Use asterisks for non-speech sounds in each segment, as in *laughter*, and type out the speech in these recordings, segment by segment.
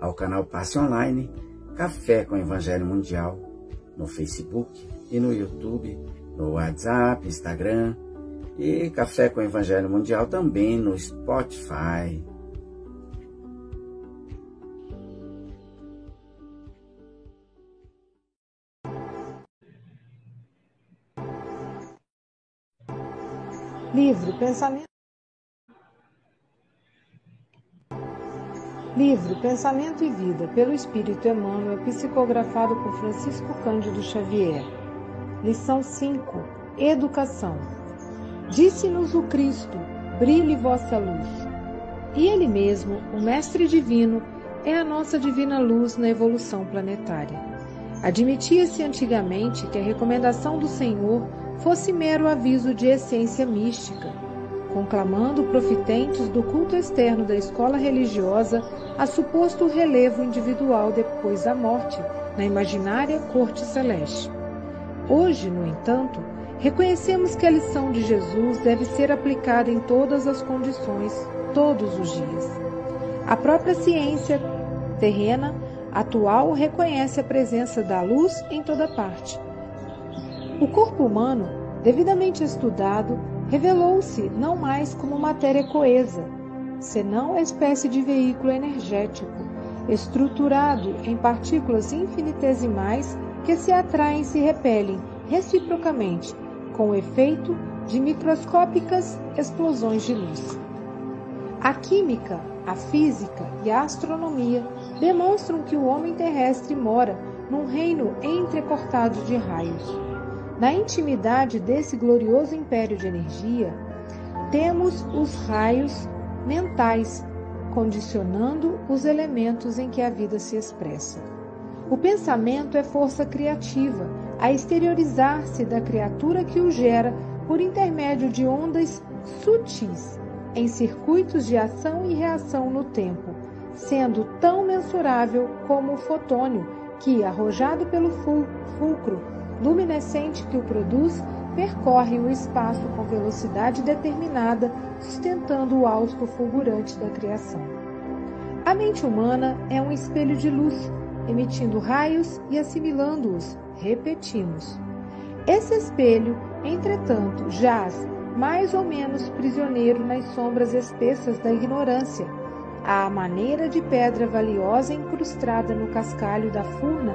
ao canal Passe Online, Café com Evangelho Mundial, no Facebook e no YouTube, no WhatsApp, Instagram e Café com Evangelho Mundial também no Spotify, Livro Pensamento Livro Pensamento e Vida, pelo Espírito Emmanuel, psicografado por Francisco Cândido Xavier. Lição 5. Educação. Disse-nos o Cristo: brilhe vossa luz. E Ele mesmo, o Mestre Divino, é a nossa divina luz na evolução planetária. Admitia-se antigamente que a recomendação do Senhor fosse mero aviso de essência mística, conclamando profitentes do culto externo da escola religiosa a suposto relevo individual depois da morte, na imaginária corte celeste. Hoje, no entanto, reconhecemos que a lição de Jesus deve ser aplicada em todas as condições, todos os dias. A própria ciência terrena atual reconhece a presença da luz em toda parte o corpo humano, devidamente estudado, revelou-se não mais como matéria coesa, senão a espécie de veículo energético, estruturado em partículas infinitesimais que se atraem e se repelem reciprocamente, com o efeito de microscópicas explosões de luz. A química, a física e a astronomia demonstram que o homem terrestre mora num reino entrecortado de raios. Na intimidade desse glorioso império de energia, temos os raios mentais condicionando os elementos em que a vida se expressa. O pensamento é força criativa, a exteriorizar-se da criatura que o gera por intermédio de ondas sutis, em circuitos de ação e reação no tempo, sendo tão mensurável como o fotônio que, arrojado pelo fulcro luminescente que o produz percorre o espaço com velocidade determinada, sustentando o hausto fulgurante da criação. A mente humana é um espelho de luz, emitindo raios e assimilando-os, repetimos. Esse espelho, entretanto, jaz mais ou menos prisioneiro nas sombras espessas da ignorância, à maneira de pedra valiosa incrustada no cascalho da furna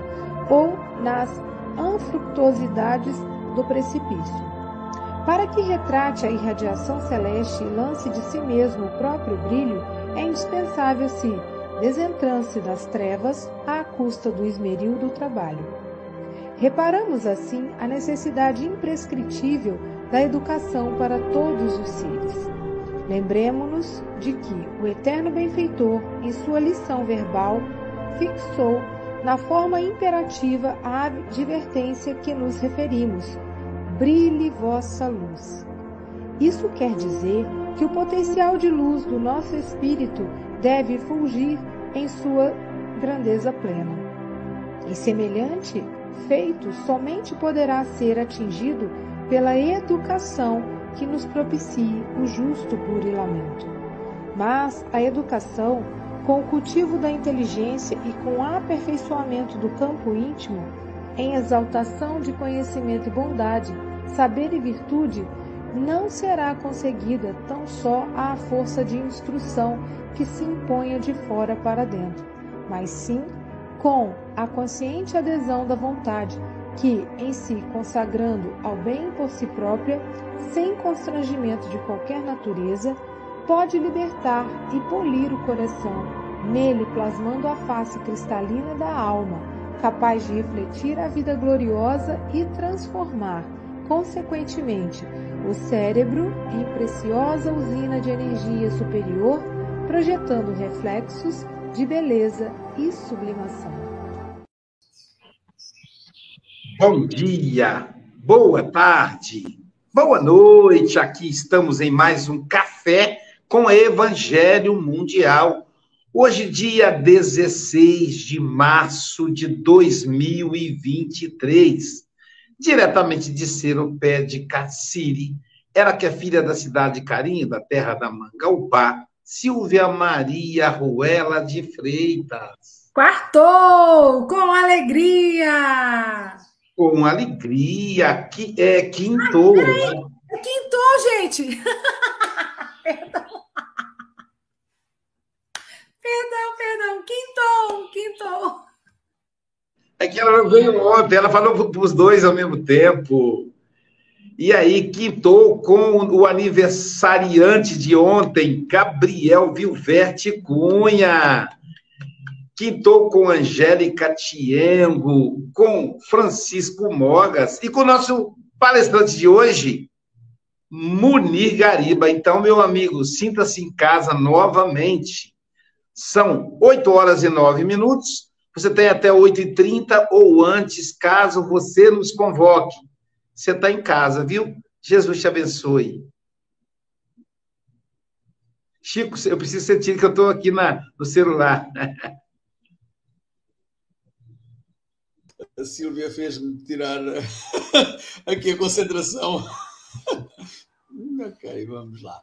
ou nas anfructuosidades do precipício. Para que retrate a irradiação celeste e lance de si mesmo o próprio brilho, é indispensável se desentrance das trevas à custa do esmeril do trabalho. Reparamos assim a necessidade imprescritível da educação para todos os seres. Lembremos-nos de que o eterno benfeitor, em sua lição verbal, fixou na forma imperativa a advertência que nos referimos, brilhe vossa luz. Isso quer dizer que o potencial de luz do nosso espírito deve fulgir em sua grandeza plena. E semelhante feito somente poderá ser atingido pela educação que nos propicie o justo burilamento. Mas a educação, com o cultivo da inteligência e com o aperfeiçoamento do campo íntimo, em exaltação de conhecimento e bondade, saber e virtude, não será conseguida tão só à força de instrução que se imponha de fora para dentro, mas sim com a consciente adesão da vontade, que, em si consagrando ao bem por si própria, sem constrangimento de qualquer natureza, pode libertar e polir o coração, nele plasmando a face cristalina da alma, capaz de refletir a vida gloriosa e transformar, consequentemente, o cérebro em preciosa usina de energia superior, projetando reflexos de beleza e sublimação. Bom dia, boa tarde, boa noite. Aqui estamos em mais um café com Evangelho Mundial. Hoje, dia 16 de março de 2023 diretamente de Seropé de Caciri, ela que é filha da cidade de Carinho, da terra da Mangaubá, Silvia Maria Ruela de Freitas. Quartou! Com alegria! Com alegria, que é quintou. É quintou, gente! *laughs* perdão. Perdão, quintou, quintou. É que ela veio ontem, ela falou para os dois ao mesmo tempo. E aí, quintou com o aniversariante de ontem, Gabriel Vilverte Cunha. Quintou com Angélica Tiengo, com Francisco Mogas e com o nosso palestrante de hoje, Munir Gariba. Então, meu amigo, sinta-se em casa novamente. São 8 horas e 9 minutos. Você tem até 8h30 ou antes, caso você nos convoque. Você está em casa, viu? Jesus te abençoe. Chico, eu preciso sentir que eu estou aqui na, no celular. *laughs* A Silvia fez-me tirar *laughs* aqui a concentração. *laughs* ok, vamos lá.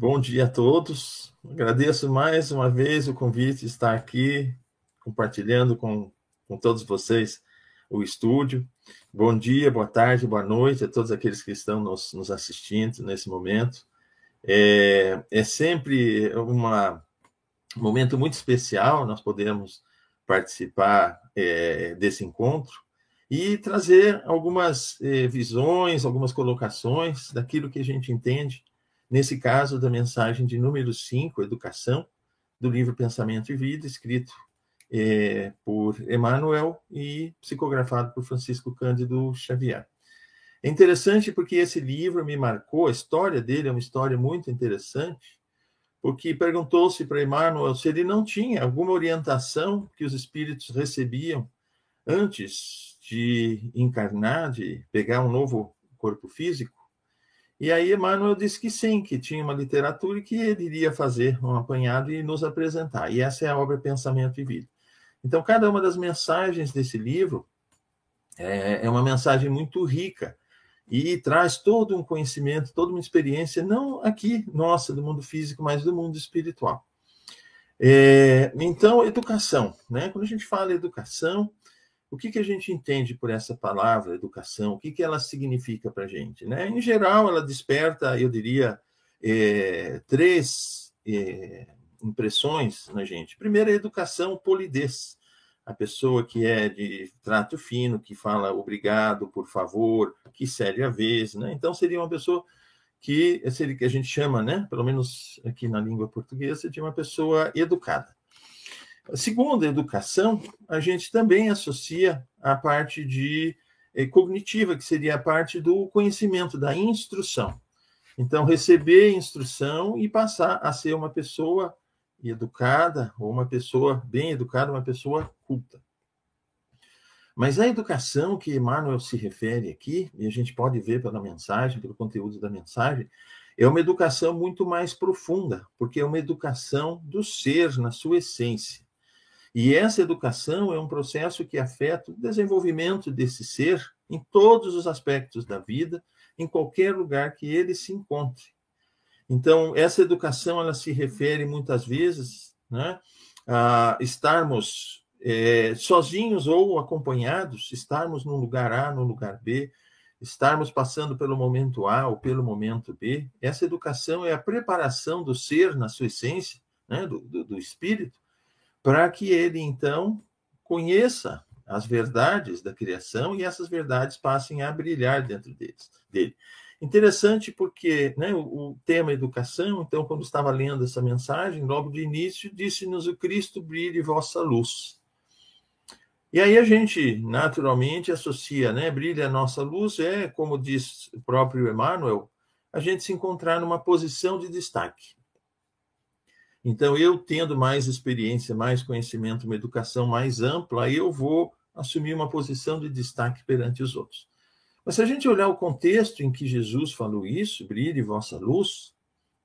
Bom dia a todos. Agradeço mais uma vez o convite de estar aqui compartilhando com, com todos vocês o estúdio. Bom dia, boa tarde, boa noite a todos aqueles que estão nos, nos assistindo nesse momento. É, é sempre uma, um momento muito especial, nós podemos participar é, desse encontro e trazer algumas é, visões, algumas colocações daquilo que a gente entende, nesse caso da mensagem de número 5, Educação, do livro Pensamento e Vida, escrito é, por Emmanuel e psicografado por Francisco Cândido Xavier. É interessante porque esse livro me marcou, a história dele é uma história muito interessante, porque perguntou-se para Emmanuel se ele não tinha alguma orientação que os espíritos recebiam antes de encarnar, de pegar um novo corpo físico. E aí Emmanuel disse que sim, que tinha uma literatura e que ele iria fazer um apanhado e nos apresentar. E essa é a obra Pensamento e Vida. Então, cada uma das mensagens desse livro é, é uma mensagem muito rica e traz todo um conhecimento, toda uma experiência, não aqui, nossa, do mundo físico, mas do mundo espiritual. É, então, educação, né? Quando a gente fala educação, o que, que a gente entende por essa palavra educação? O que, que ela significa para a gente? Né? Em geral, ela desperta, eu diria, é, três é, impressões na gente. Primeiro, a educação polidez. A pessoa que é de trato fino, que fala obrigado, por favor, que cede a vez. Né? Então, seria uma pessoa que seria que a gente chama, né, pelo menos aqui na língua portuguesa, de uma pessoa educada. Segundo a educação, a gente também associa a parte de eh, cognitiva, que seria a parte do conhecimento, da instrução. Então, receber instrução e passar a ser uma pessoa educada, ou uma pessoa bem educada, uma pessoa culta. Mas a educação que Emmanuel se refere aqui, e a gente pode ver pela mensagem, pelo conteúdo da mensagem, é uma educação muito mais profunda, porque é uma educação do ser na sua essência. E essa educação é um processo que afeta o desenvolvimento desse ser em todos os aspectos da vida, em qualquer lugar que ele se encontre. Então, essa educação ela se refere muitas vezes né, a estarmos é, sozinhos ou acompanhados, estarmos no lugar A, no lugar B, estarmos passando pelo momento A ou pelo momento B. Essa educação é a preparação do ser na sua essência, né, do, do, do espírito, para que ele, então, conheça as verdades da criação e essas verdades passem a brilhar dentro deles, dele. Interessante porque né, o, o, tema educação, então, quando estava lendo essa mensagem, logo de início, disse-nos o Cristo brilhe vossa luz. E aí a gente, naturalmente, associa, né, brilha a nossa luz, é, como diz o próprio Emmanuel, a gente se encontrar numa posição de destaque. Então, eu tendo mais experiência, mais conhecimento, uma educação mais ampla, eu vou assumir uma posição de destaque perante os outros. Mas se a gente olhar o contexto em que Jesus falou isso, brilhe vossa luz,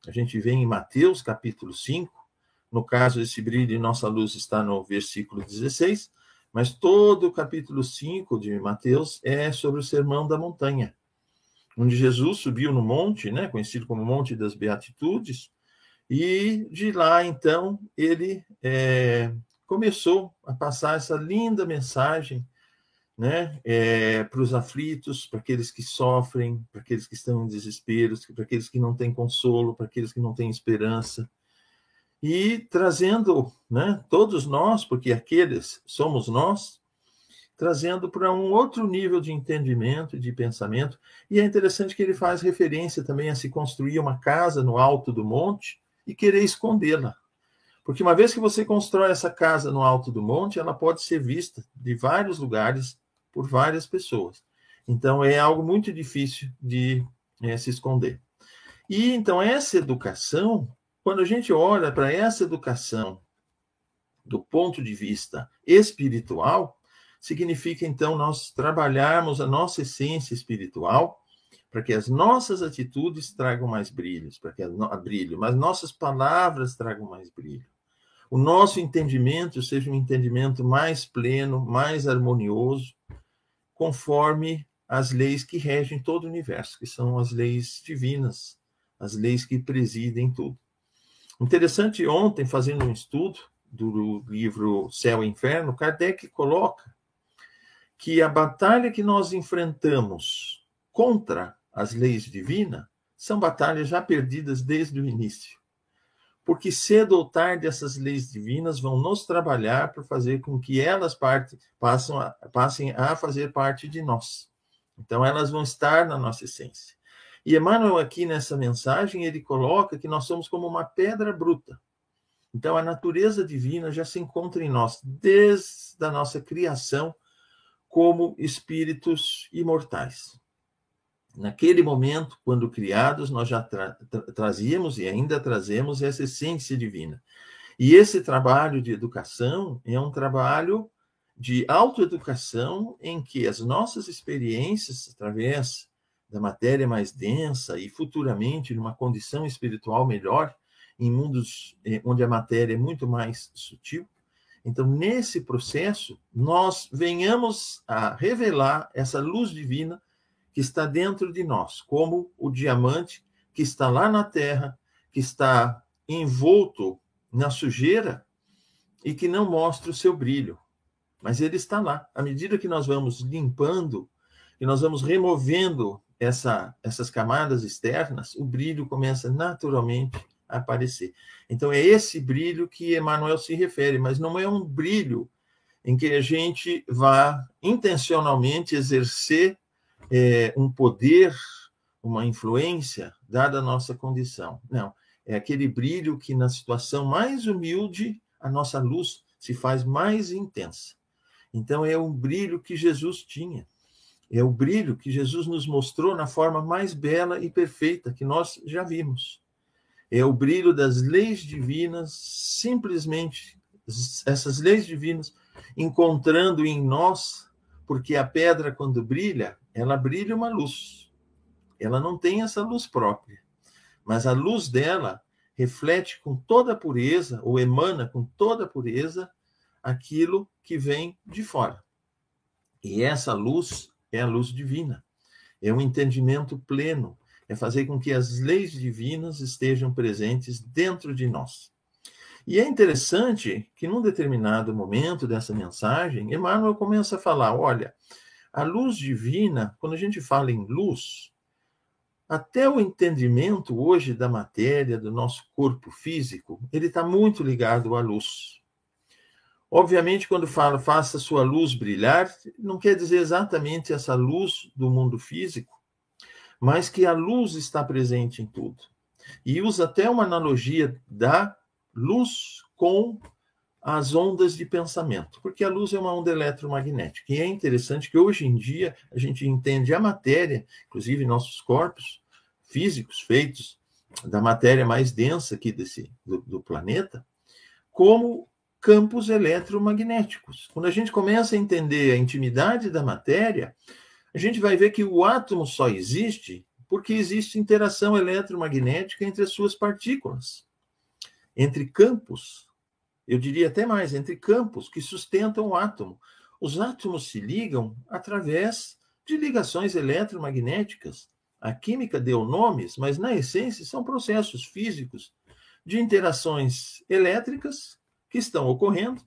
a gente vê em Mateus capítulo 5, no caso, esse brilho nossa luz está no versículo 16, mas todo o capítulo 5 de Mateus é sobre o Sermão da Montanha, onde Jesus subiu no monte, né, conhecido como Monte das Beatitudes, e de lá, então, ele é, começou a passar essa linda mensagem né, é, para os aflitos, para aqueles que sofrem, para aqueles que estão em desespero, para aqueles que não têm consolo, para aqueles que não têm esperança. E trazendo né, todos nós, porque aqueles somos nós, trazendo para um outro nível de entendimento, de pensamento. E é interessante que ele faz referência também a se construir uma casa no alto do monte, e querer escondê-la. Porque uma vez que você constrói essa casa no alto do monte, ela pode ser vista de vários lugares por várias pessoas. Então é algo muito difícil de é, se esconder. E então essa educação, quando a gente olha para essa educação do ponto de vista espiritual, significa então nós trabalharmos a nossa essência espiritual para que as nossas atitudes tragam mais brilhos, para que a, a brilho, mas nossas palavras tragam mais brilho. O nosso entendimento seja um entendimento mais pleno, mais harmonioso, conforme as leis que regem todo o universo, que são as leis divinas, as leis que presidem tudo. Interessante, ontem, fazendo um estudo do livro Céu e Inferno, Kardec coloca que a batalha que nós enfrentamos contra as leis divinas, são batalhas já perdidas desde o início. Porque cedo ou tarde essas leis divinas vão nos trabalhar para fazer com que elas parte, passem, a, passem a fazer parte de nós. Então elas vão estar na nossa essência. E Emmanuel aqui nessa mensagem ele coloca que nós somos como uma pedra bruta. Então a natureza divina já se encontra em nós desde a nossa criação como espíritos imortais. Naquele momento, quando criados, nós já tra tra trazíamos e ainda trazemos essa essência divina. E esse trabalho de educação é um trabalho de autoeducação em que as nossas experiências, através da matéria mais densa e futuramente numa condição espiritual melhor, em mundos eh, onde a matéria é muito mais sutil, então, nesse processo, nós venhamos a revelar essa luz divina que está dentro de nós, como o diamante que está lá na terra, que está envolto na sujeira e que não mostra o seu brilho. mas ele está lá. À medida que nós vamos limpando, que nós vamos removendo essa, essas camadas externas, o brilho começa naturalmente a aparecer. Então é esse brilho que Emmanuel se refere, mas não é um brilho em que a gente vá intencionalmente exercer é, um poder, uma influência, dada a nossa condição. Não, é aquele brilho que na situação mais humilde a nossa luz se faz mais intensa. Então é um brilho que Jesus tinha. É o brilho que Jesus nos mostrou na forma mais bela e perfeita que nós já vimos. É o brilho das leis divinas, simplesmente essas leis divinas encontrando em nós, porque a pedra quando brilha, ela brilha uma luz. Ela não tem essa luz própria, mas a luz dela reflete com toda a pureza ou emana com toda a pureza aquilo que vem de fora. E essa luz é a luz divina. É um entendimento pleno, é fazer com que as leis divinas estejam presentes dentro de nós. E é interessante que, num determinado momento dessa mensagem, Emmanuel começa a falar: olha, a luz divina, quando a gente fala em luz, até o entendimento hoje da matéria, do nosso corpo físico, ele está muito ligado à luz. Obviamente, quando fala faça sua luz brilhar, não quer dizer exatamente essa luz do mundo físico, mas que a luz está presente em tudo. E usa até uma analogia da luz com as ondas de pensamento, porque a luz é uma onda eletromagnética. E é interessante que hoje em dia a gente entende a matéria, inclusive nossos corpos físicos feitos da matéria mais densa aqui desse do, do planeta, como campos eletromagnéticos. Quando a gente começa a entender a intimidade da matéria, a gente vai ver que o átomo só existe porque existe interação eletromagnética entre as suas partículas, entre campos, eu diria até mais, entre campos que sustentam o átomo. Os átomos se ligam através de ligações eletromagnéticas. A química deu nomes, mas na essência são processos físicos de interações elétricas que estão ocorrendo.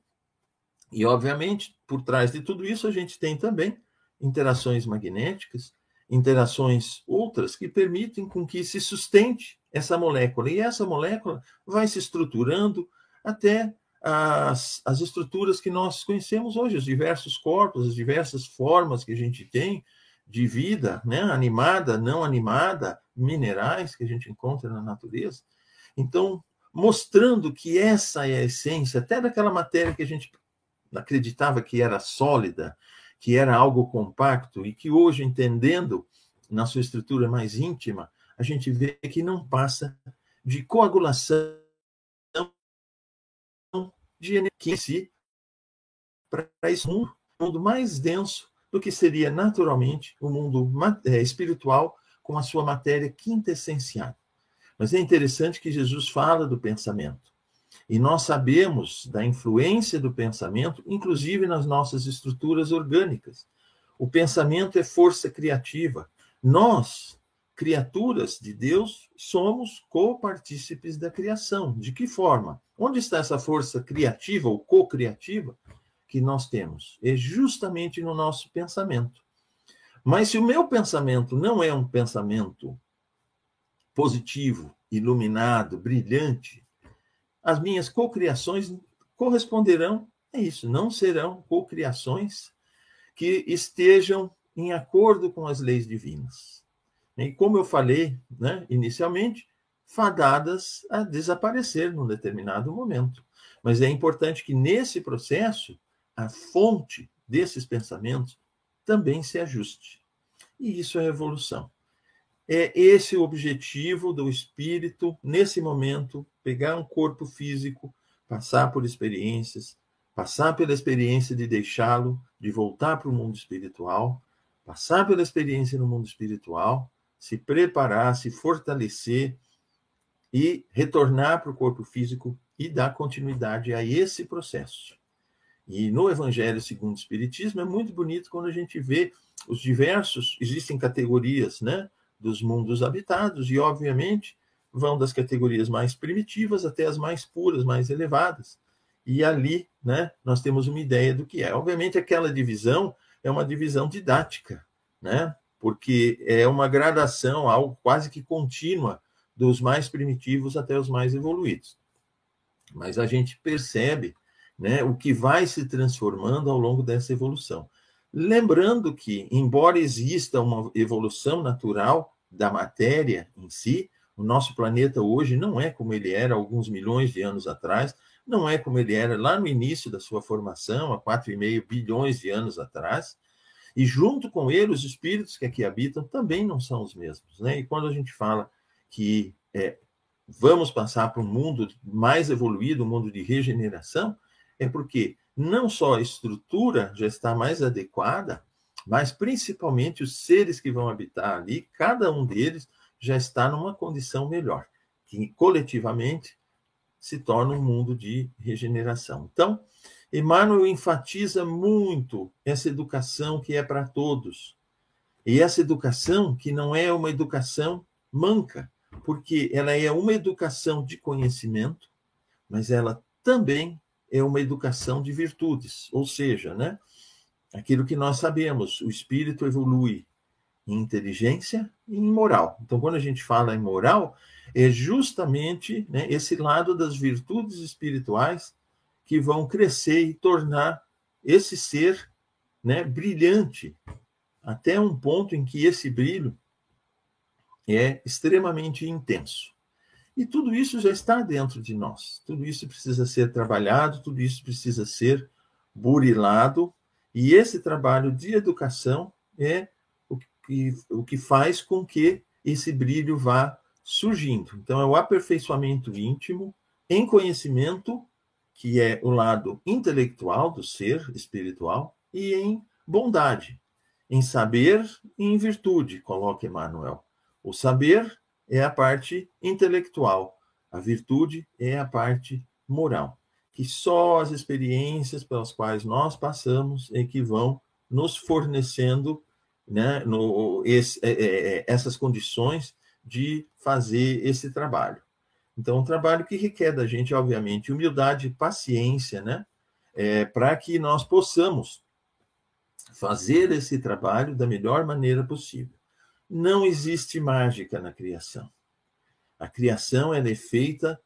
E, obviamente, por trás de tudo isso, a gente tem também interações magnéticas, interações outras que permitem com que se sustente essa molécula. E essa molécula vai se estruturando até as, as estruturas que nós conhecemos hoje, os diversos corpos, as diversas formas que a gente tem de vida, né? animada, não animada, minerais que a gente encontra na natureza. Então, mostrando que essa é a essência, até daquela matéria que a gente acreditava que era sólida, que era algo compacto, e que hoje, entendendo na sua estrutura mais íntima, a gente vê que não passa de coagulação de energia para esse mundo, mundo mais denso do que seria naturalmente o mundo é, espiritual com a sua matéria quintessencial. Mas é interessante que Jesus fala do pensamento. E nós sabemos da influência do pensamento, inclusive nas nossas estruturas orgânicas. O pensamento é força criativa. Nós, criaturas de Deus, somos co-partícipes da criação. De que forma? Onde está essa força criativa ou co-criativa que nós temos? É justamente no nosso pensamento. Mas se o meu pensamento não é um pensamento positivo, iluminado, brilhante, as minhas cocriações corresponderão a isso, não serão cocriações que estejam em acordo com as leis divinas. E como eu falei né, inicialmente, fadadas a desaparecer num determinado momento. Mas é importante que nesse processo a fonte desses pensamentos também se ajuste. E isso é evolução. É esse o objetivo do espírito, nesse momento, pegar um corpo físico, passar por experiências, passar pela experiência de deixá-lo, de voltar para o mundo espiritual, passar pela experiência no mundo espiritual, se preparar, se fortalecer e retornar para o corpo físico e dar continuidade a esse processo. E no Evangelho segundo o Espiritismo é muito bonito quando a gente vê os diversos, existem categorias, né? dos mundos habitados, e, obviamente, vão das categorias mais primitivas até as mais puras, mais elevadas. e ali né, nós temos uma ideia do que é. Obviamente, aquela divisão é uma divisão didática, né? Porque é uma gradação, algo quase que contínua, dos mais primitivos até os mais evoluídos. Mas a gente percebe né, o que vai se transformando ao longo dessa evolução. Lembrando que, embora exista uma evolução natural da matéria em si, o nosso planeta hoje não é como ele era alguns milhões de anos atrás, não é como ele era lá no início da sua formação, há 4,5 bilhões de anos atrás, e junto com ele, os espíritos que aqui habitam também não são os mesmos. Né? E quando a gente fala que é, vamos passar para um mundo mais evoluído, um mundo de regeneração, é porque não só a estrutura já está mais adequada, mas principalmente os seres que vão habitar ali, cada um deles já está numa condição melhor, que coletivamente se torna um mundo de regeneração. Então, Emmanuel enfatiza muito essa educação que é para todos. E essa educação que não é uma educação manca, porque ela é uma educação de conhecimento, mas ela também é uma educação de virtudes, ou seja, né, aquilo que nós sabemos, o espírito evolui em inteligência e em moral. Então, quando a gente fala em moral, é justamente né, esse lado das virtudes espirituais que vão crescer e tornar esse ser né, brilhante, até um ponto em que esse brilho é extremamente intenso. E tudo isso já está dentro de nós. Tudo isso precisa ser trabalhado, tudo isso precisa ser burilado. E esse trabalho de educação é o que, o que faz com que esse brilho vá surgindo. Então, é o aperfeiçoamento íntimo em conhecimento, que é o lado intelectual do ser espiritual, e em bondade, em saber e em virtude, coloca Emmanuel. O saber é a parte intelectual, a virtude é a parte moral, que só as experiências pelas quais nós passamos é que vão nos fornecendo né, no, esse, é, é, é, essas condições de fazer esse trabalho. Então, um trabalho que requer da gente, obviamente, humildade e paciência, né, é, para que nós possamos fazer esse trabalho da melhor maneira possível. Não existe mágica na criação. A criação é feita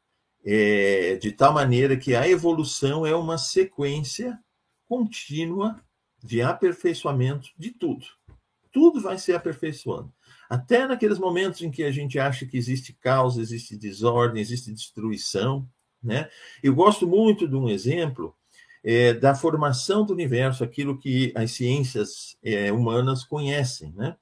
é, de tal maneira que a evolução é uma sequência contínua de aperfeiçoamento de tudo. Tudo vai se aperfeiçoando. Até naqueles momentos em que a gente acha que existe caos, existe desordem, existe destruição. Né? Eu gosto muito de um exemplo é, da formação do universo, aquilo que as ciências é, humanas conhecem. Né?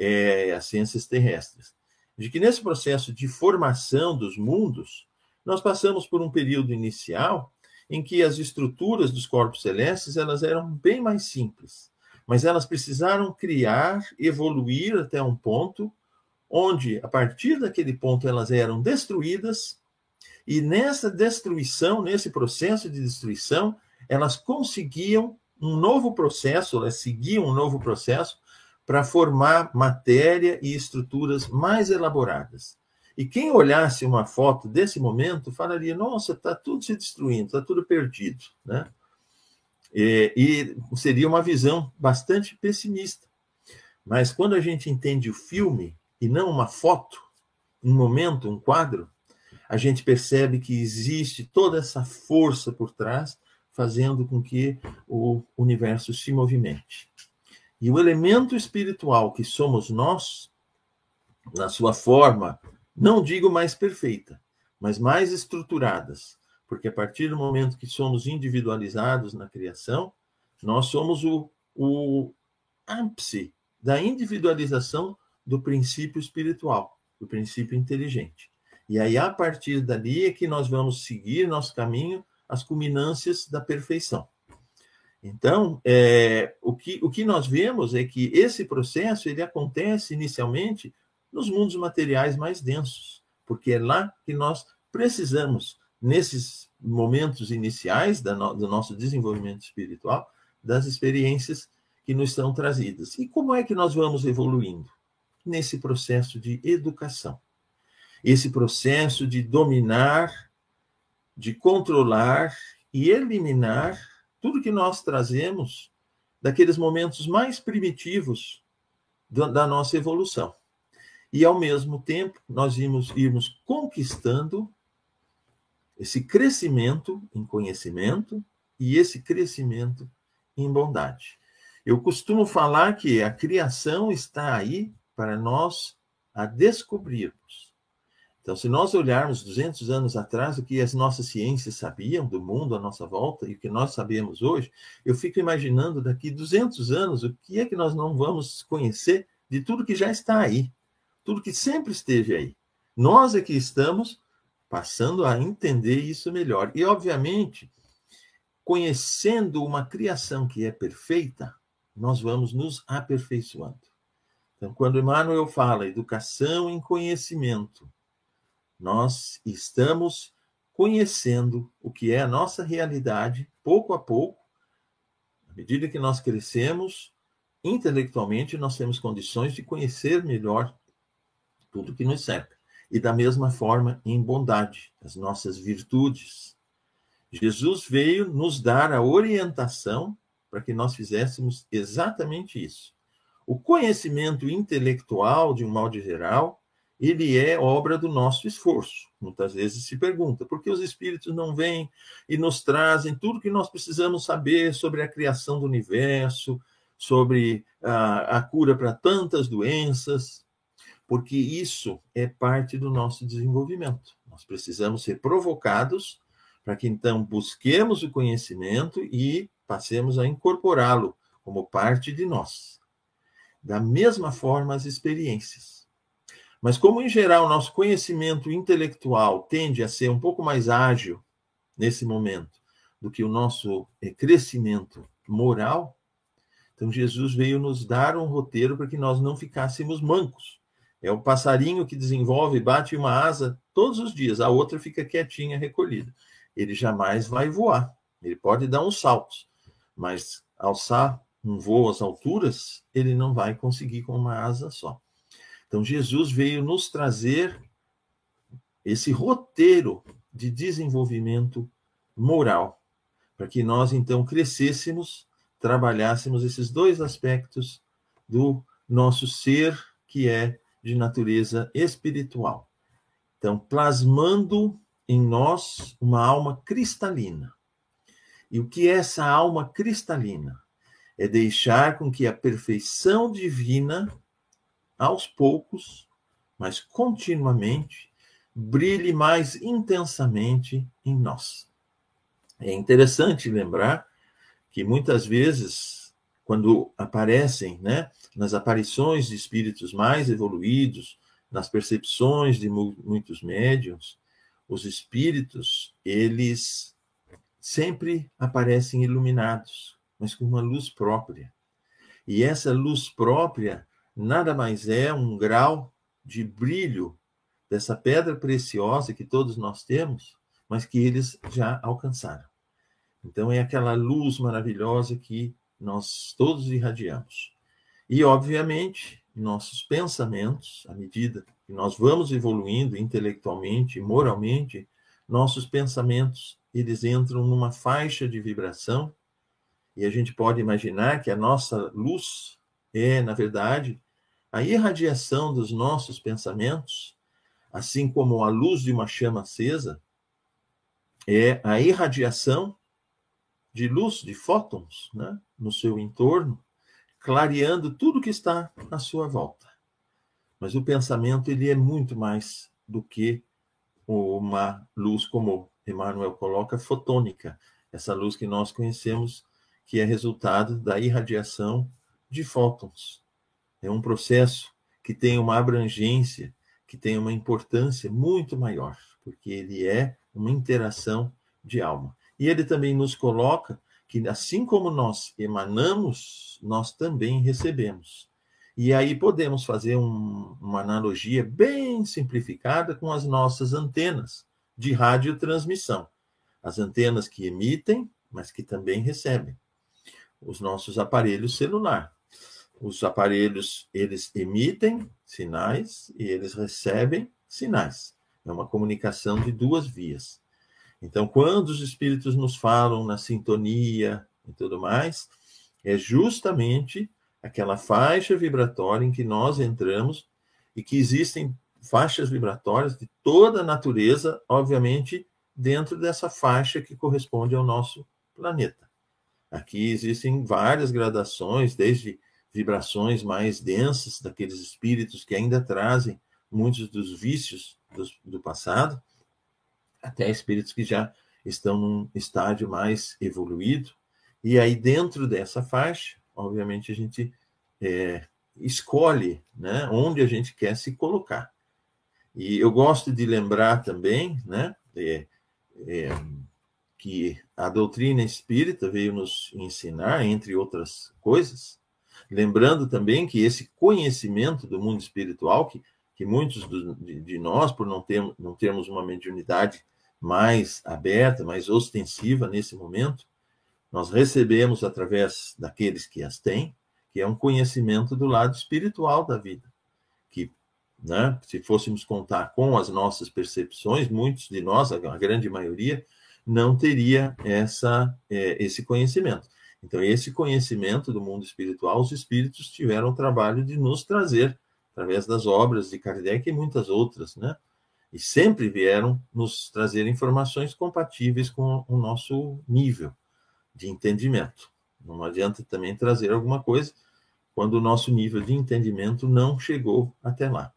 é, as ciências terrestres, de que nesse processo de formação dos mundos, nós passamos por um período inicial em que as estruturas dos corpos celestes elas eram bem mais simples, mas elas precisaram criar, evoluir até um ponto onde, a partir daquele ponto, elas eram destruídas, e nessa destruição, nesse processo de destruição, elas conseguiam um novo processo, elas seguiam um novo processo para formar matéria e estruturas mais elaboradas. E quem olhasse uma foto desse momento falaria: nossa, está tudo se destruindo, está tudo perdido. Né? E, e seria uma visão bastante pessimista. Mas quando a gente entende o filme e não uma foto, um momento, um quadro, a gente percebe que existe toda essa força por trás, fazendo com que o universo se movimente. E o elemento espiritual que somos nós, na sua forma, não digo mais perfeita, mas mais estruturadas, porque a partir do momento que somos individualizados na criação, nós somos o, o ápice da individualização do princípio espiritual, do princípio inteligente. E aí, a partir dali, é que nós vamos seguir nosso caminho, as culminâncias da perfeição. Então, é, o, que, o que nós vemos é que esse processo ele acontece inicialmente nos mundos materiais mais densos, porque é lá que nós precisamos, nesses momentos iniciais do nosso desenvolvimento espiritual, das experiências que nos são trazidas. E como é que nós vamos evoluindo? Nesse processo de educação. Esse processo de dominar, de controlar e eliminar tudo que nós trazemos daqueles momentos mais primitivos da nossa evolução. E, ao mesmo tempo, nós irmos, irmos conquistando esse crescimento em conhecimento e esse crescimento em bondade. Eu costumo falar que a criação está aí para nós a descobrirmos. Então, se nós olharmos 200 anos atrás o que as nossas ciências sabiam do mundo à nossa volta e o que nós sabemos hoje, eu fico imaginando daqui 200 anos o que é que nós não vamos conhecer de tudo que já está aí, tudo que sempre esteve aí. Nós é que estamos passando a entender isso melhor. E, obviamente, conhecendo uma criação que é perfeita, nós vamos nos aperfeiçoando. Então, quando Emmanuel fala educação em conhecimento, nós estamos conhecendo o que é a nossa realidade, pouco a pouco, à medida que nós crescemos, intelectualmente, nós temos condições de conhecer melhor tudo que nos cerca e da mesma forma em bondade, as nossas virtudes. Jesus veio nos dar a orientação para que nós fizéssemos exatamente isso. O conhecimento intelectual, de um modo geral, ele é obra do nosso esforço. Muitas vezes se pergunta por que os espíritos não vêm e nos trazem tudo que nós precisamos saber sobre a criação do universo, sobre a, a cura para tantas doenças porque isso é parte do nosso desenvolvimento. Nós precisamos ser provocados para que então busquemos o conhecimento e passemos a incorporá-lo como parte de nós. Da mesma forma, as experiências. Mas, como em geral nosso conhecimento intelectual tende a ser um pouco mais ágil nesse momento do que o nosso eh, crescimento moral, então Jesus veio nos dar um roteiro para que nós não ficássemos mancos é o passarinho que desenvolve, bate uma asa todos os dias, a outra fica quietinha, recolhida. Ele jamais vai voar. Ele pode dar uns saltos, mas alçar um voo às alturas, ele não vai conseguir com uma asa só. Então, Jesus veio nos trazer esse roteiro de desenvolvimento moral, para que nós então crescêssemos, trabalhássemos esses dois aspectos do nosso ser, que é de natureza espiritual. Então, plasmando em nós uma alma cristalina. E o que é essa alma cristalina? É deixar com que a perfeição divina, aos poucos, mas continuamente, brilhe mais intensamente em nós. É interessante lembrar que muitas vezes quando aparecem, né, nas aparições de espíritos mais evoluídos, nas percepções de muitos médiums, os espíritos, eles sempre aparecem iluminados, mas com uma luz própria. E essa luz própria nada mais é um grau de brilho dessa pedra preciosa que todos nós temos, mas que eles já alcançaram. Então é aquela luz maravilhosa que nós todos irradiamos. E, obviamente, nossos pensamentos, à medida que nós vamos evoluindo intelectualmente e moralmente, nossos pensamentos, eles entram numa faixa de vibração e a gente pode imaginar que a nossa luz é, na verdade, a irradiação dos nossos pensamentos, assim como a luz de uma chama acesa, é a irradiação de luz, de fótons, né, no seu entorno, clareando tudo que está à sua volta. Mas o pensamento ele é muito mais do que uma luz como Emmanuel coloca fotônica, essa luz que nós conhecemos que é resultado da irradiação de fótons. É um processo que tem uma abrangência, que tem uma importância muito maior, porque ele é uma interação de alma. E ele também nos coloca que, assim como nós emanamos, nós também recebemos. E aí podemos fazer um, uma analogia bem simplificada com as nossas antenas de radiotransmissão. As antenas que emitem, mas que também recebem. Os nossos aparelhos celular. Os aparelhos, eles emitem sinais e eles recebem sinais. É uma comunicação de duas vias. Então, quando os espíritos nos falam na sintonia e tudo mais, é justamente aquela faixa vibratória em que nós entramos e que existem faixas vibratórias de toda a natureza, obviamente, dentro dessa faixa que corresponde ao nosso planeta. Aqui existem várias gradações, desde vibrações mais densas daqueles espíritos que ainda trazem muitos dos vícios do, do passado, até espíritos que já estão num estágio mais evoluído. E aí, dentro dessa faixa, obviamente, a gente é, escolhe né, onde a gente quer se colocar. E eu gosto de lembrar também né, é, é, que a doutrina espírita veio nos ensinar, entre outras coisas, lembrando também que esse conhecimento do mundo espiritual, que, que muitos do, de, de, nós, por não, ter, não termos uma mediunidade mais aberta, mais ostensiva nesse momento, nós recebemos através daqueles que as têm, que é um conhecimento do lado espiritual da vida, que, né, se fôssemos contar com as nossas percepções, muitos de nós, a grande maioria, não teria essa, é, esse conhecimento. Então, esse conhecimento do mundo espiritual, os espíritos tiveram o trabalho de nos trazer, através das obras de Kardec e muitas outras, né? E sempre vieram nos trazer informações compatíveis com o nosso nível de entendimento. Não adianta também trazer alguma coisa quando o nosso nível de entendimento não chegou até lá.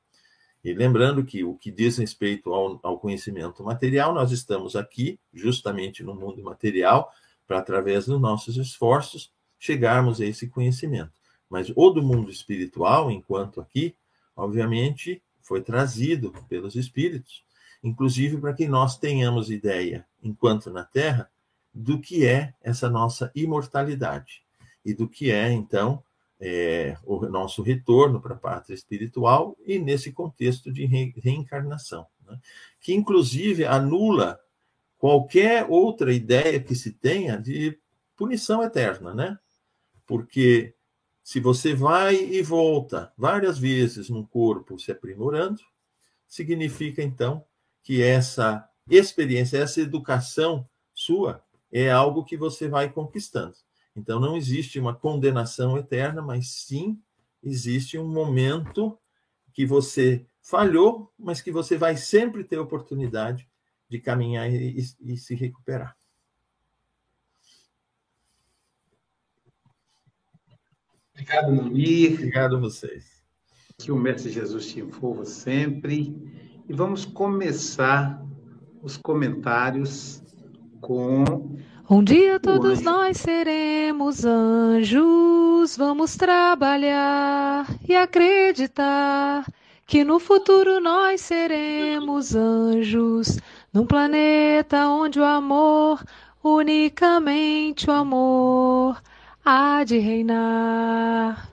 E lembrando que o que diz respeito ao, ao conhecimento material, nós estamos aqui justamente no mundo material para, através dos nossos esforços, chegarmos a esse conhecimento. Mas o do mundo espiritual, enquanto aqui, obviamente, foi trazido pelos espíritos, inclusive para que nós tenhamos ideia, enquanto na Terra, do que é essa nossa imortalidade e do que é, então, é, o nosso retorno para a pátria espiritual e nesse contexto de re, reencarnação, né? que inclusive anula qualquer outra ideia que se tenha de punição eterna, né? Porque se você vai e volta várias vezes num corpo se aprimorando, significa então que essa experiência, essa educação sua é algo que você vai conquistando. Então, não existe uma condenação eterna, mas sim existe um momento que você falhou, mas que você vai sempre ter oportunidade de caminhar e, e, e se recuperar. Obrigado, Luir. Obrigado a vocês. Que o Mestre Jesus te envolva sempre. E vamos começar os comentários com. Um dia todos nós seremos anjos, vamos trabalhar e acreditar que no futuro nós seremos anjos, num planeta onde o amor, unicamente o amor, há de reinar.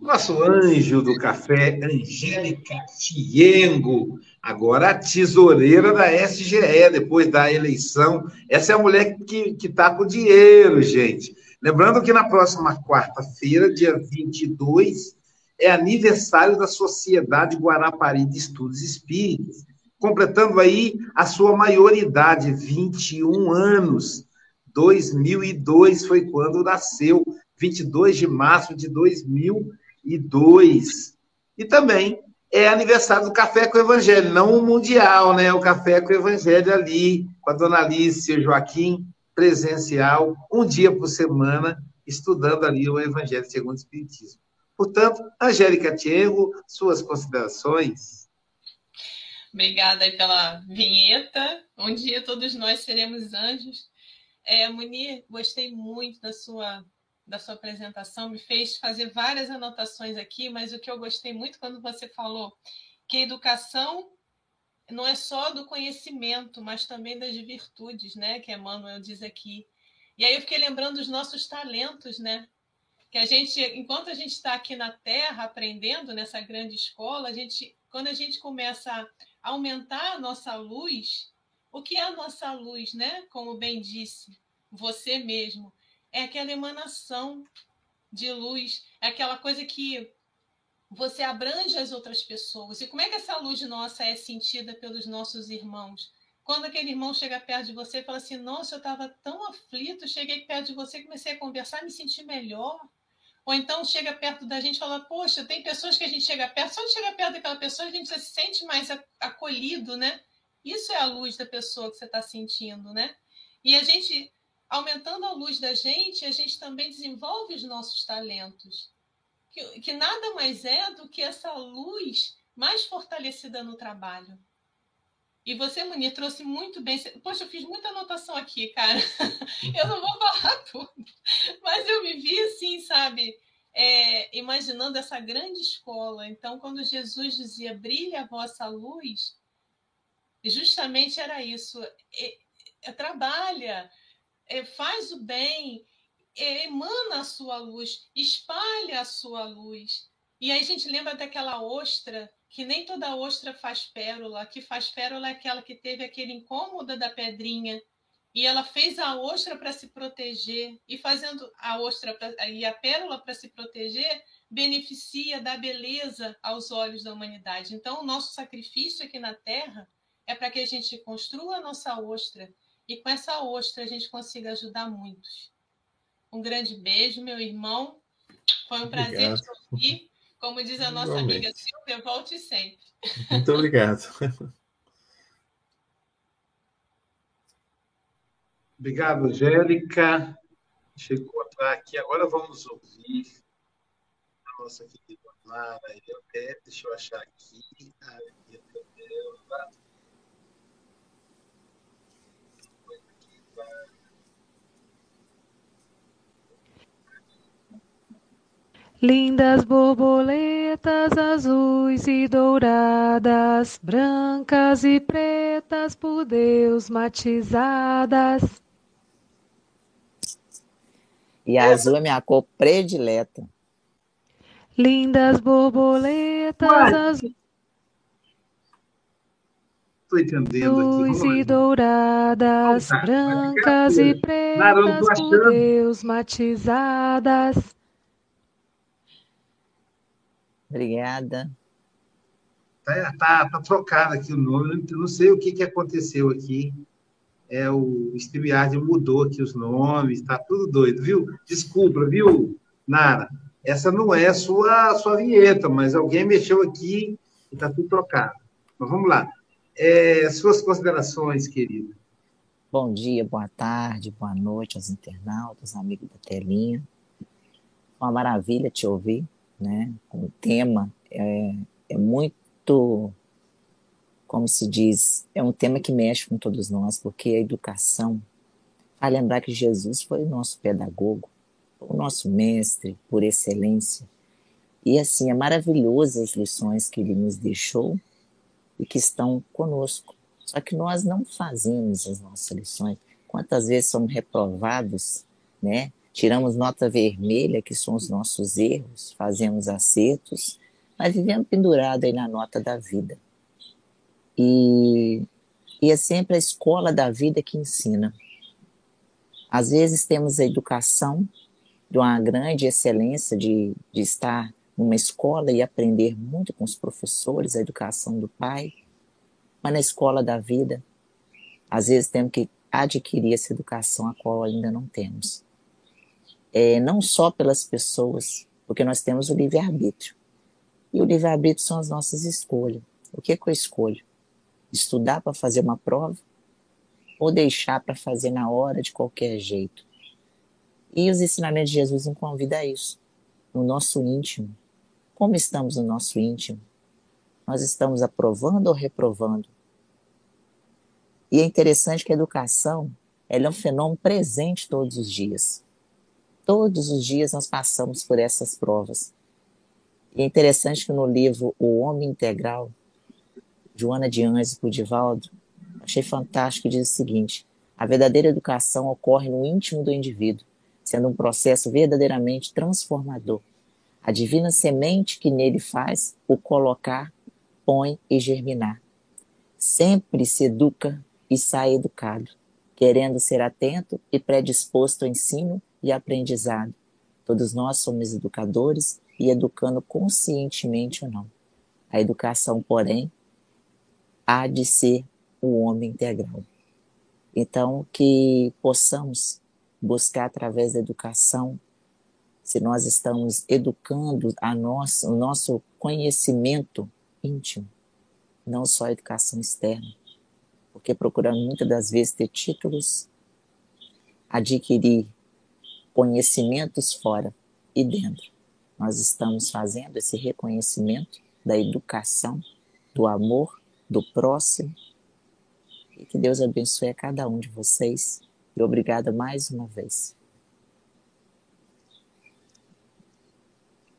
Nosso anjo do café, Angélica Tiengo, agora a tesoureira da SGE, depois da eleição. Essa é a mulher que está com dinheiro, gente. Lembrando que na próxima quarta-feira, dia 22, é aniversário da Sociedade Guarapari de Estudos Espíritas, completando aí a sua maioridade, 21 anos. 2002 foi quando nasceu, 22 de março de 2002 e também é aniversário do Café com o Evangelho, não o Mundial, né? O Café com o Evangelho ali, com a dona Alice e o Joaquim, presencial, um dia por semana, estudando ali o Evangelho segundo o Espiritismo. Portanto, Angélica Tiengo, suas considerações. Obrigada pela vinheta. Um dia todos nós seremos anjos. É, Munir, gostei muito da sua da sua apresentação me fez fazer várias anotações aqui, mas o que eu gostei muito quando você falou que a educação não é só do conhecimento, mas também das virtudes, né? Que Emmanuel diz aqui. E aí eu fiquei lembrando dos nossos talentos, né? Que a gente, enquanto a gente está aqui na Terra aprendendo nessa grande escola, a gente, quando a gente começa a aumentar a nossa luz, o que é a nossa luz, né? Como bem disse você mesmo, é aquela emanação de luz, é aquela coisa que você abrange as outras pessoas. E como é que essa luz nossa é sentida pelos nossos irmãos? Quando aquele irmão chega perto de você e fala assim: Nossa, eu estava tão aflito, cheguei perto de você, comecei a conversar, me senti melhor. Ou então chega perto da gente e fala: Poxa, tem pessoas que a gente chega perto, só de chegar perto daquela pessoa a gente se sente mais acolhido, né? Isso é a luz da pessoa que você está sentindo, né? E a gente, aumentando a luz da gente, a gente também desenvolve os nossos talentos. Que, que nada mais é do que essa luz mais fortalecida no trabalho. E você, Munir, trouxe muito bem. Poxa, eu fiz muita anotação aqui, cara. *laughs* Eu não vou falar tudo. Mas eu me vi assim, sabe? É, imaginando essa grande escola. Então, quando Jesus dizia brilha a vossa luz, justamente era isso. É, trabalha, é, faz o bem, é, emana a sua luz, espalha a sua luz. E aí a gente lembra daquela ostra que nem toda ostra faz pérola, que faz pérola é aquela que teve aquele incômodo da pedrinha e ela fez a ostra para se proteger e fazendo a ostra pra, e a pérola para se proteger beneficia da beleza aos olhos da humanidade. Então o nosso sacrifício aqui na Terra é para que a gente construa a nossa ostra e com essa ostra a gente consiga ajudar muitos. Um grande beijo, meu irmão. Foi um Obrigado. prazer te ouvir como diz a nossa Igualmente. amiga Silvia, volte sempre. Muito obrigado. *laughs* Obrigado, Angélica. Encontrar aqui. Agora vamos ouvir a nossa querida Mara Deixa eu achar aqui. Ai, meu Lindas borboletas azuis e douradas, brancas e pretas por Deus matizadas. E a azul é minha cor predileta. Lindas borboletas azuis. Estou entendendo aqui. e douradas, brancas e pretas por Deus matizadas. Obrigada. Tá, tá, tá trocado aqui o nome, não sei o que, que aconteceu aqui. É, o StreamYard mudou aqui os nomes, tá tudo doido, viu? Desculpa, viu, Nara? Essa não é a sua, sua vinheta, mas alguém mexeu aqui e tá tudo trocado. Mas vamos lá. É, suas considerações, querida. Bom dia, boa tarde, boa noite aos internautas, amigos da telinha. Uma maravilha te ouvir né? O tema é, é muito, como se diz, é um tema que mexe com todos nós, porque a educação, a lembrar que Jesus foi o nosso pedagogo, o nosso mestre por excelência. E assim, é maravilhoso as lições que ele nos deixou e que estão conosco. Só que nós não fazemos as nossas lições. Quantas vezes somos reprovados, né? Tiramos nota vermelha, que são os nossos erros, fazemos acertos, mas vivemos pendurado aí na nota da vida. E, e é sempre a escola da vida que ensina. Às vezes temos a educação de uma grande excelência de, de estar numa escola e aprender muito com os professores, a educação do pai, mas na escola da vida, às vezes temos que adquirir essa educação a qual ainda não temos é, não só pelas pessoas, porque nós temos o livre-arbítrio. E o livre-arbítrio são as nossas escolhas. O que, é que eu escolho? Estudar para fazer uma prova ou deixar para fazer na hora de qualquer jeito? E os ensinamentos de Jesus nos convidam a isso, no nosso íntimo. Como estamos no nosso íntimo? Nós estamos aprovando ou reprovando? E é interessante que a educação ela é um fenômeno presente todos os dias. Todos os dias nós passamos por essas provas. E é interessante que no livro O Homem Integral, Joana de Anjos e Pudivaldo, achei fantástico, diz o seguinte, a verdadeira educação ocorre no íntimo do indivíduo, sendo um processo verdadeiramente transformador. A divina semente que nele faz o colocar, põe e germinar. Sempre se educa e sai educado, querendo ser atento e predisposto ao ensino e aprendizado. Todos nós somos educadores e educando conscientemente ou não. A educação, porém, há de ser o homem integral. Então, que possamos buscar através da educação, se nós estamos educando a nossa, o nosso conhecimento íntimo, não só a educação externa, porque procuramos muitas das vezes ter títulos, adquirir conhecimentos fora e dentro. Nós estamos fazendo esse reconhecimento da educação, do amor, do próximo. E que Deus abençoe a cada um de vocês. E obrigada mais uma vez.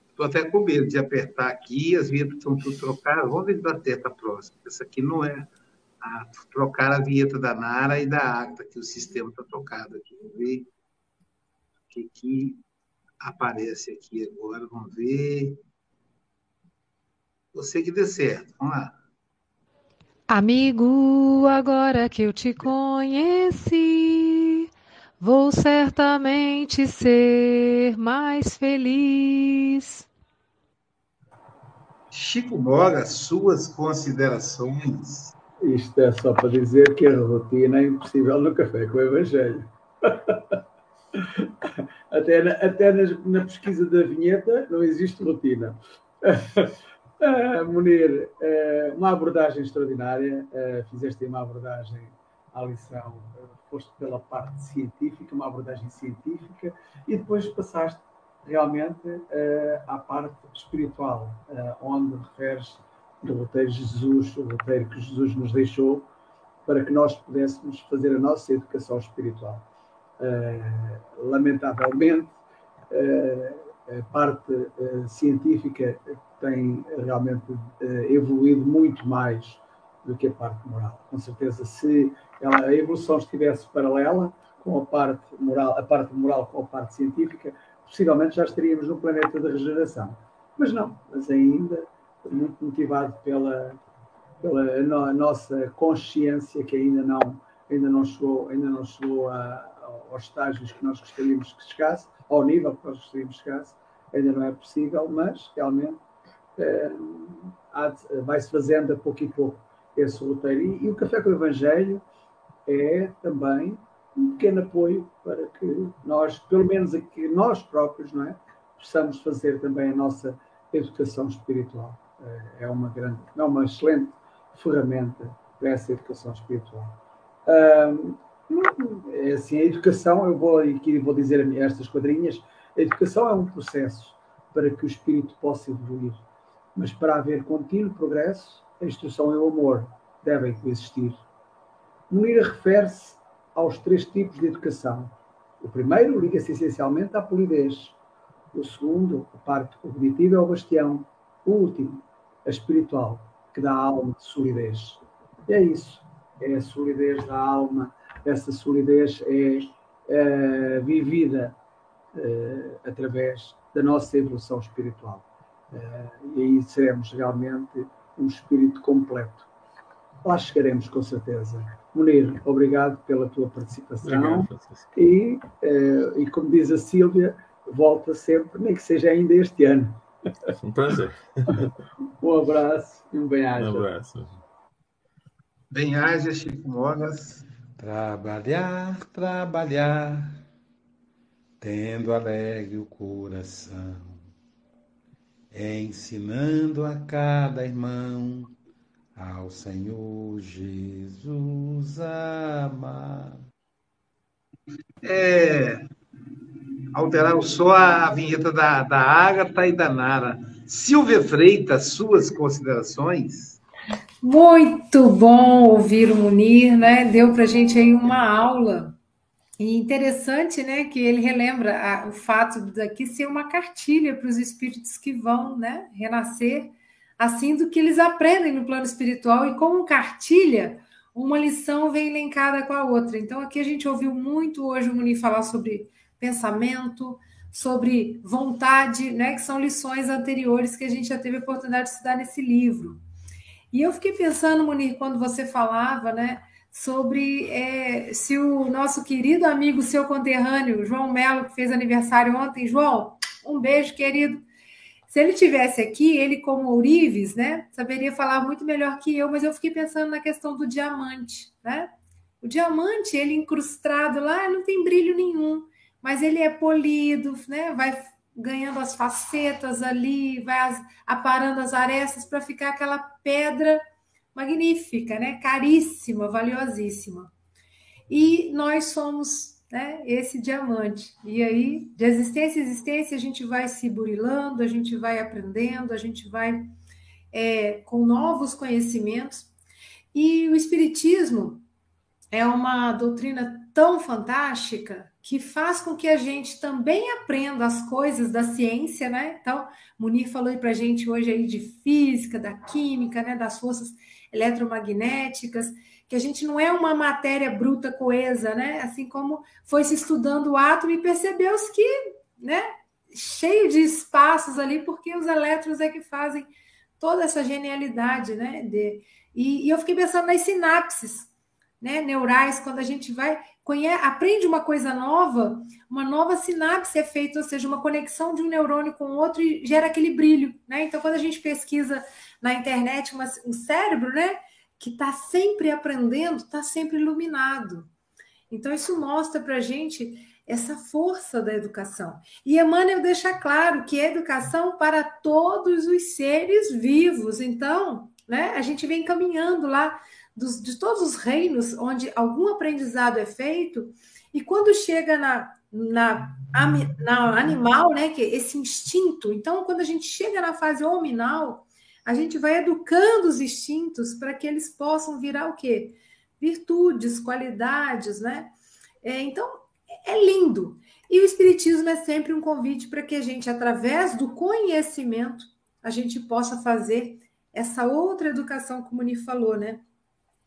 Estou até com medo de apertar aqui, as vinhetas estão tudo trocadas. Vamos ver se dá certo a próxima. Essa aqui não é a, trocar a vinheta da Nara e da Acta, que o sistema está trocado aqui. Vamos ver que, que aparece aqui agora. Vamos ver. Você que dê certo. Vamos lá. Amigo, agora que eu te conheci, vou certamente ser mais feliz. Chico Moga, suas considerações. Isto é só para dizer que a rotina é impossível no café com o Evangelho. *laughs* *laughs* até na, até na, na pesquisa da vinheta não existe rotina. Uh, *laughs* Munir, uh, uma abordagem extraordinária. Uh, fizeste uma abordagem à lição, foste pela parte científica, uma abordagem científica, e depois passaste realmente à parte espiritual, onde referes o roteiro de Jesus, o roteiro que Jesus nos deixou, para que nós pudéssemos fazer a nossa educação espiritual. Lamentavelmente, a parte científica tem realmente evoluído muito mais do que a parte moral. Com certeza, se ela, a evolução estivesse paralela com a parte moral, a parte moral com a parte científica, possivelmente já estaríamos no planeta da regeneração. Mas não, mas ainda muito motivado pela, pela no, nossa consciência que ainda não ainda não chegou ainda não chegou a, aos estágios que nós gostaríamos que chegasse, ao nível que nós gostaríamos que chegasse, ainda não é possível, mas realmente eh, vai-se fazendo a pouco e pouco esse roteiro. E, e, o Café com o Evangelho é também um pequeno apoio para que nós, pelo menos aqui nós próprios, não é? possamos fazer também a nossa educação espiritual. É uma grande, é uma excelente ferramenta para essa educação espiritual. Assim, a educação, eu vou aqui vou dizer estas quadrinhas, a educação é um processo para que o espírito possa evoluir mas para haver contínuo progresso, a instrução e o amor devem coexistir. Munir refere-se aos três tipos de educação. O primeiro liga-se essencialmente à polidez. O segundo, a parte cognitiva, é o bastião. O último, a espiritual, que dá à alma solidez. E é isso. É a solidez da alma. Essa solidez é, é vivida é, através da nossa evolução espiritual. Eh, e aí seremos realmente um espírito completo. Lá chegaremos com certeza. Munir, obrigado pela tua participação obrigado, e, uh, e como diz a Sílvia, volta sempre, nem que seja ainda este ano. Um prazer. um abraço e um bem-aja. Um abraço. Bem-aja, Chico Mogas. Trabalhar, trabalhar, tendo alegre o coração ensinando a cada irmão ao Senhor Jesus amar. É, alteraram só a vinheta da, da Agatha e da Nara. Silvia Freitas, suas considerações? Muito bom ouvir o Munir, né? Deu para gente aí uma aula e interessante, né, que ele relembra a, o fato daqui ser uma cartilha para os espíritos que vão, né, renascer, assim do que eles aprendem no plano espiritual e como cartilha, uma lição vem linkada com a outra. Então aqui a gente ouviu muito hoje o Muni falar sobre pensamento, sobre vontade, né, que são lições anteriores que a gente já teve a oportunidade de estudar nesse livro. E eu fiquei pensando, Munir, quando você falava, né, sobre é, se o nosso querido amigo, seu conterrâneo, João Melo, que fez aniversário ontem. João, um beijo, querido. Se ele tivesse aqui, ele como ourives, né, saberia falar muito melhor que eu, mas eu fiquei pensando na questão do diamante, né? O diamante, ele incrustado lá, não tem brilho nenhum, mas ele é polido, né? Vai ganhando as facetas ali, vai aparando as arestas para ficar aquela pedra magnífica, né? Caríssima, valiosíssima. E nós somos né, esse diamante. E aí, de existência em existência, a gente vai se burilando, a gente vai aprendendo, a gente vai é, com novos conhecimentos. E o Espiritismo é uma doutrina tão fantástica que faz com que a gente também aprenda as coisas da ciência, né? Então, Munir falou aí para a gente hoje aí de física, da química, né? Das forças eletromagnéticas que a gente não é uma matéria bruta coesa, né? Assim como foi se estudando o átomo e percebeu-se que, né, cheio de espaços ali, porque os elétrons é que fazem toda essa genialidade, né? De, e, e eu fiquei pensando nas sinapses, né, neurais, quando a gente vai conhece, aprende uma coisa nova, uma nova sinapse é feita, ou seja, uma conexão de um neurônio com o outro e gera aquele brilho, né? Então, quando a gente pesquisa na internet uma, um cérebro, né? que está sempre aprendendo, está sempre iluminado. Então, isso mostra para a gente essa força da educação. E Emmanuel deixa claro que é educação para todos os seres vivos. Então, né, a gente vem caminhando lá dos, de todos os reinos onde algum aprendizado é feito, e quando chega na, na, na animal, né, que é esse instinto, então, quando a gente chega na fase hominal, a gente vai educando os instintos para que eles possam virar o quê? Virtudes, qualidades, né? É, então, é lindo. E o Espiritismo é sempre um convite para que a gente, através do conhecimento, a gente possa fazer essa outra educação, como o Ni falou, né?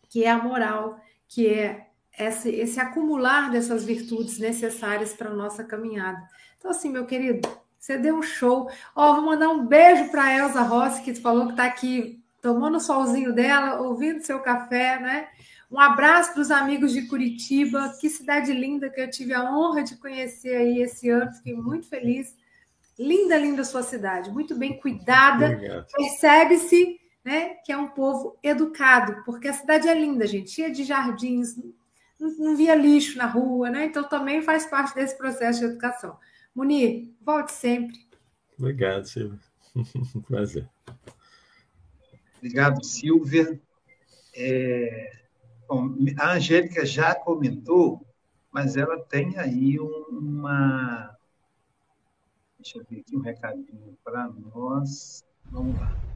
Que é a moral, que é esse, esse acumular dessas virtudes necessárias para a nossa caminhada. Então, assim, meu querido, você deu um show. Ó, vou mandar um beijo para a Elza Rossi, que falou que está aqui tomando o solzinho dela, ouvindo seu café, né? Um abraço para os amigos de Curitiba, que cidade linda que eu tive a honra de conhecer aí esse ano, fiquei muito feliz. Linda, linda sua cidade, muito bem cuidada. Percebe-se né, que é um povo educado, porque a cidade é linda, gente, cheia de jardins, não, não via lixo na rua, né? Então também faz parte desse processo de educação. Munir, volte sempre. Obrigado, Silvia. *laughs* Prazer. Obrigado, Silvia. É, bom, a Angélica já comentou, mas ela tem aí uma. Deixa eu ver aqui um recadinho para nós. Vamos lá.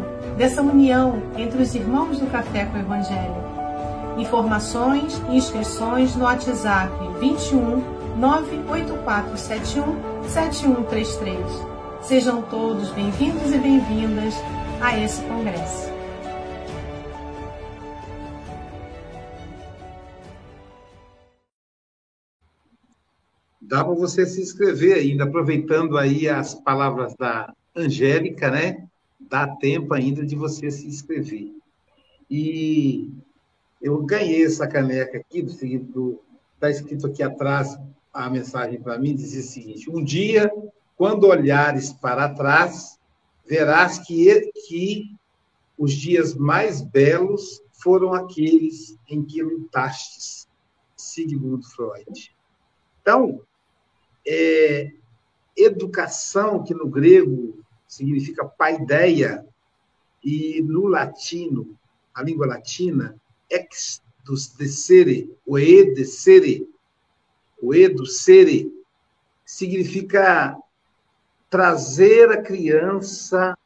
dessa união entre os irmãos do Café com o Evangelho. Informações e inscrições no WhatsApp 21 98471 7133. Sejam todos bem-vindos e bem-vindas a esse congresso. Dá para você se inscrever ainda, aproveitando aí as palavras da Angélica, né? Dá tempo ainda de você se inscrever. E eu ganhei essa caneca aqui, está escrito aqui atrás a mensagem para mim, dizia o seguinte: Um dia, quando olhares para trás, verás que, que os dias mais belos foram aqueles em que lutastes. Sigmund Freud. Então, é, educação, que no grego significa paideia, e no latino, a língua latina, ex dos desere, o e desere, o e do sere, significa trazer a criança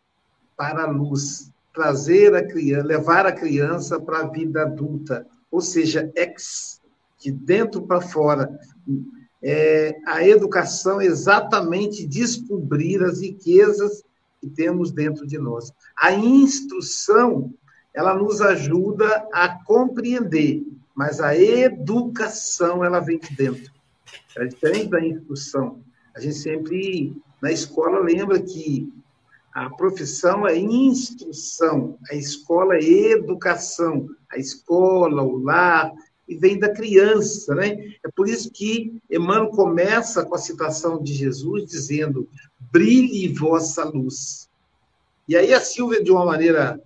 para a luz, trazer a criança, levar a criança para a vida adulta, ou seja, ex, de dentro para fora, é, a educação é exatamente descobrir as riquezas que temos dentro de nós. A instrução, ela nos ajuda a compreender, mas a educação, ela vem de dentro. É diferente da instrução. A gente sempre, na escola, lembra que a profissão é instrução, a escola é educação, a escola, o lar, e vem da criança, né? É por isso que Emmanuel começa com a citação de Jesus dizendo: brilhe vossa luz. E aí a Silvia, de uma maneira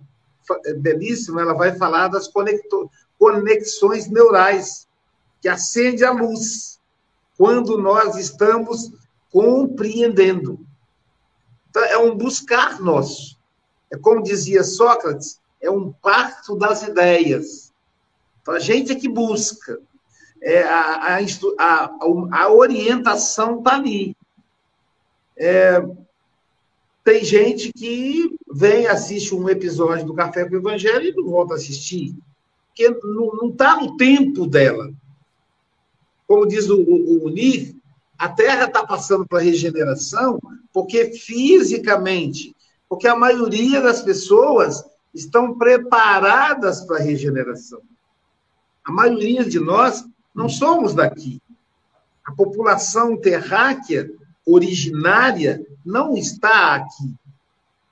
belíssima, ela vai falar das conexões neurais que acende a luz quando nós estamos compreendendo. Então, é um buscar nosso. É como dizia Sócrates, é um parto das ideias a gente é que busca. É, a, a, a, a orientação está ali. É, tem gente que vem, assiste um episódio do Café com o Evangelho e não volta a assistir, porque não está no tempo dela. Como diz o, o, o a Terra está passando para regeneração porque fisicamente, porque a maioria das pessoas estão preparadas para a regeneração. A maioria de nós não somos daqui. A população terráquea originária não está aqui,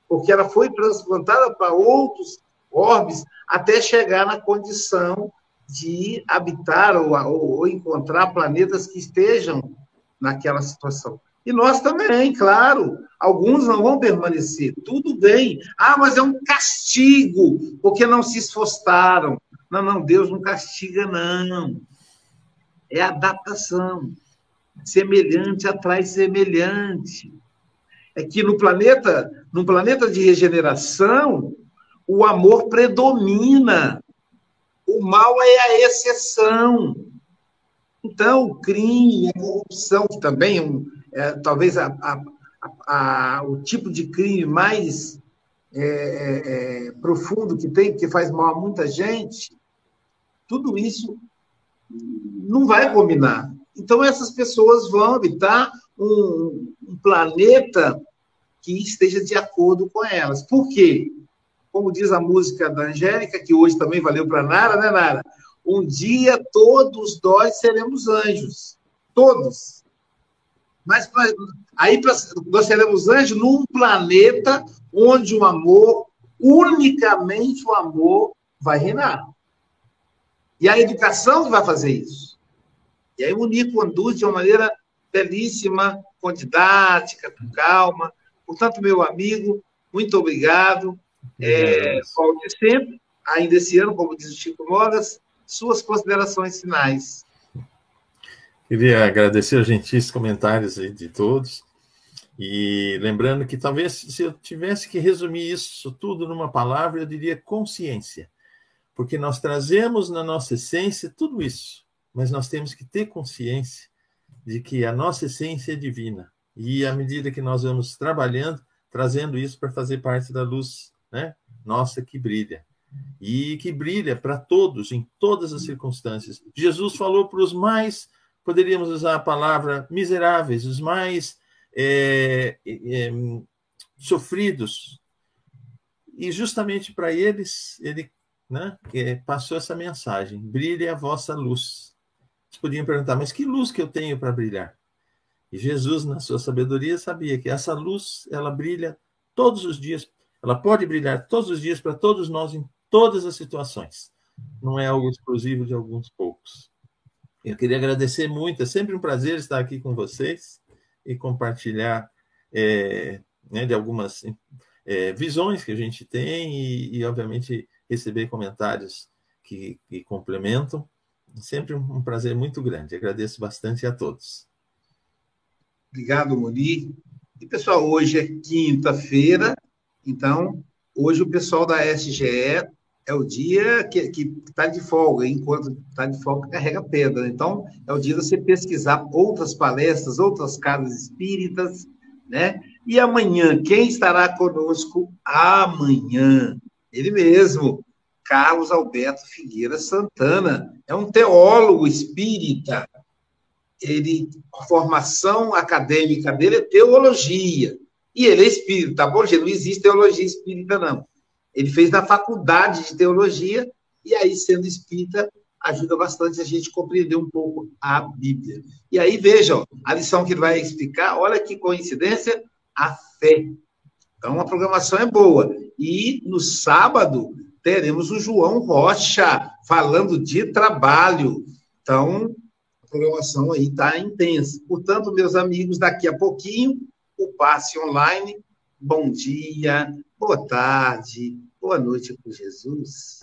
porque ela foi transplantada para outros orbes até chegar na condição de habitar ou, ou, ou encontrar planetas que estejam naquela situação. E nós também, claro. Alguns não vão permanecer. Tudo bem. Ah, mas é um castigo, porque não se esforçaram. Não, não, Deus não castiga, não. É adaptação. Semelhante atrai semelhante. É que no planeta, no planeta de regeneração, o amor predomina. O mal é a exceção. Então, o crime, a corrupção, que também é, um, é talvez a, a, a, o tipo de crime mais é, é, é, profundo que tem, que faz mal a muita gente, tudo isso não vai combinar. Então, essas pessoas vão habitar um, um planeta que esteja de acordo com elas. Por quê? Como diz a música da Angélica, que hoje também valeu para Nara, né, Nara? Um dia todos nós seremos anjos. Todos. Mas pra, aí pra, nós seremos anjos num planeta onde o amor, unicamente o amor, vai reinar. E a educação vai fazer isso. E aí o Nico conduz de uma maneira belíssima, com didática, com calma. Portanto, meu amigo, muito obrigado. É, volte sempre, ainda esse ano, como diz o Chico Mogas, suas considerações finais. Queria agradecer os gentis comentários de todos. E lembrando que talvez se eu tivesse que resumir isso tudo numa palavra, eu diria consciência porque nós trazemos na nossa essência tudo isso, mas nós temos que ter consciência de que a nossa essência é divina. E à medida que nós vamos trabalhando, trazendo isso para fazer parte da luz, né? Nossa que brilha. E que brilha para todos, em todas as circunstâncias. Jesus falou para os mais, poderíamos usar a palavra miseráveis, os mais é, é, sofridos. E justamente para eles, ele né, passou essa mensagem: brilhe a vossa luz. Vocês podiam perguntar, mas que luz que eu tenho para brilhar? E Jesus, na sua sabedoria, sabia que essa luz, ela brilha todos os dias, ela pode brilhar todos os dias para todos nós em todas as situações. Não é algo exclusivo de alguns poucos. Eu queria agradecer muito, é sempre um prazer estar aqui com vocês e compartilhar é, né, de algumas é, visões que a gente tem e, e obviamente, receber comentários que, que complementam. Sempre um prazer muito grande. Agradeço bastante a todos. Obrigado, Moni. E, pessoal, hoje é quinta-feira, então, hoje o pessoal da SGE é o dia que está de folga, enquanto está de folga, carrega pedra. Então, é o dia de você pesquisar outras palestras, outras casas espíritas, né? E amanhã, quem estará conosco amanhã? Ele mesmo, Carlos Alberto Figueira Santana. É um teólogo espírita. ele, a formação acadêmica dele é teologia. E ele é espírita, tá bom, gente? Não existe teologia espírita, não. Ele fez na faculdade de teologia, e aí, sendo espírita, ajuda bastante a gente compreender um pouco a Bíblia. E aí, vejam, a lição que ele vai explicar, olha que coincidência, a fé. Então, a programação é boa. E no sábado, teremos o João Rocha falando de trabalho. Então, a programação aí está intensa. Portanto, meus amigos, daqui a pouquinho, o passe online. Bom dia, boa tarde, boa noite com Jesus.